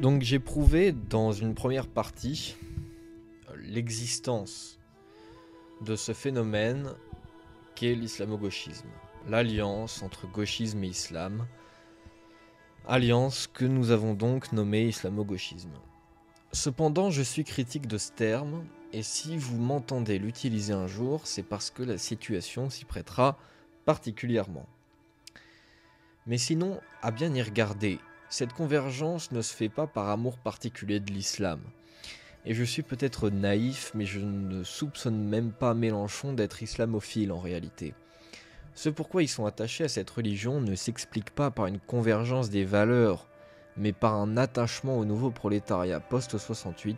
Donc j'ai prouvé dans une première partie l'existence de ce phénomène qu'est l'islamo-gauchisme, l'alliance entre gauchisme et islam, alliance que nous avons donc nommée islamo-gauchisme. Cependant, je suis critique de ce terme, et si vous m'entendez l'utiliser un jour, c'est parce que la situation s'y prêtera particulièrement. Mais sinon, à bien y regarder, cette convergence ne se fait pas par amour particulier de l'islam. Et je suis peut-être naïf, mais je ne soupçonne même pas Mélenchon d'être islamophile en réalité. Ce pourquoi ils sont attachés à cette religion ne s'explique pas par une convergence des valeurs mais par un attachement au nouveau prolétariat post-68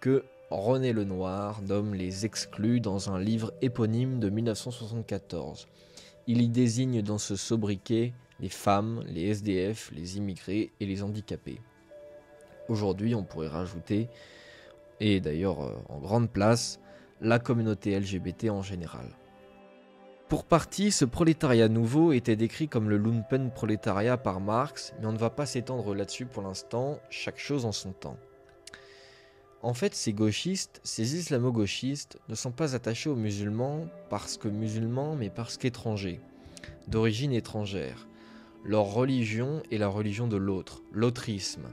que René Lenoir nomme les exclus dans un livre éponyme de 1974. Il y désigne dans ce sobriquet les femmes, les SDF, les immigrés et les handicapés. Aujourd'hui, on pourrait rajouter, et d'ailleurs euh, en grande place, la communauté LGBT en général. Pour partie, ce prolétariat nouveau était décrit comme le lumpen prolétariat par Marx, mais on ne va pas s'étendre là-dessus pour l'instant, chaque chose en son temps. En fait, ces gauchistes, ces islamo-gauchistes, ne sont pas attachés aux musulmans parce que musulmans, mais parce qu'étrangers, d'origine étrangère. Leur religion est la religion de l'autre, l'autrisme.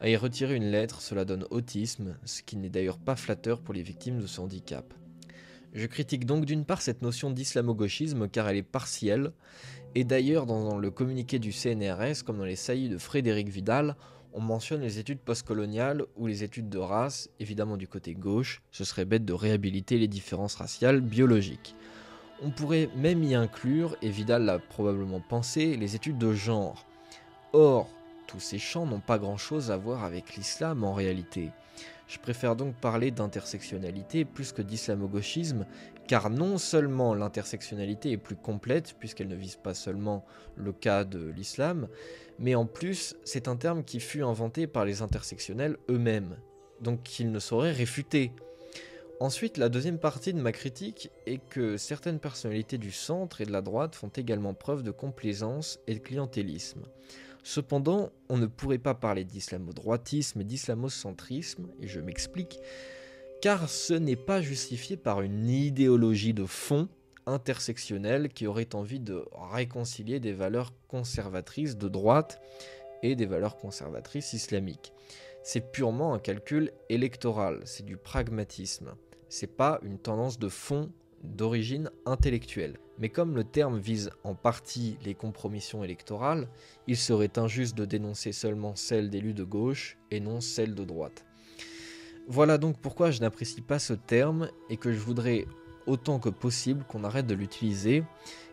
À y retirer une lettre, cela donne autisme, ce qui n'est d'ailleurs pas flatteur pour les victimes de ce handicap. Je critique donc d'une part cette notion d'islamo-gauchisme car elle est partielle, et d'ailleurs dans le communiqué du CNRS, comme dans les saillies de Frédéric Vidal, on mentionne les études postcoloniales ou les études de race, évidemment du côté gauche, ce serait bête de réhabiliter les différences raciales biologiques. On pourrait même y inclure, et Vidal l'a probablement pensé, les études de genre. Or, tous ces champs n'ont pas grand-chose à voir avec l'islam en réalité. Je préfère donc parler d'intersectionnalité plus que d'islamo-gauchisme, car non seulement l'intersectionnalité est plus complète, puisqu'elle ne vise pas seulement le cas de l'islam, mais en plus c'est un terme qui fut inventé par les intersectionnels eux-mêmes, donc qu'ils ne sauraient réfuter. Ensuite, la deuxième partie de ma critique est que certaines personnalités du centre et de la droite font également preuve de complaisance et de clientélisme. Cependant, on ne pourrait pas parler d'islamo-droitisme et d'islamo-centrisme, et je m'explique, car ce n'est pas justifié par une idéologie de fond intersectionnelle qui aurait envie de réconcilier des valeurs conservatrices de droite et des valeurs conservatrices islamiques. C'est purement un calcul électoral, c'est du pragmatisme. C'est pas une tendance de fond d'origine intellectuelle. Mais comme le terme vise en partie les compromissions électorales, il serait injuste de dénoncer seulement celles d'élus de gauche et non celles de droite. Voilà donc pourquoi je n'apprécie pas ce terme et que je voudrais autant que possible qu'on arrête de l'utiliser,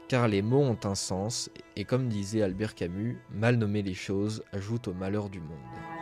car les mots ont un sens, et comme disait Albert Camus, mal nommer les choses ajoute au malheur du monde.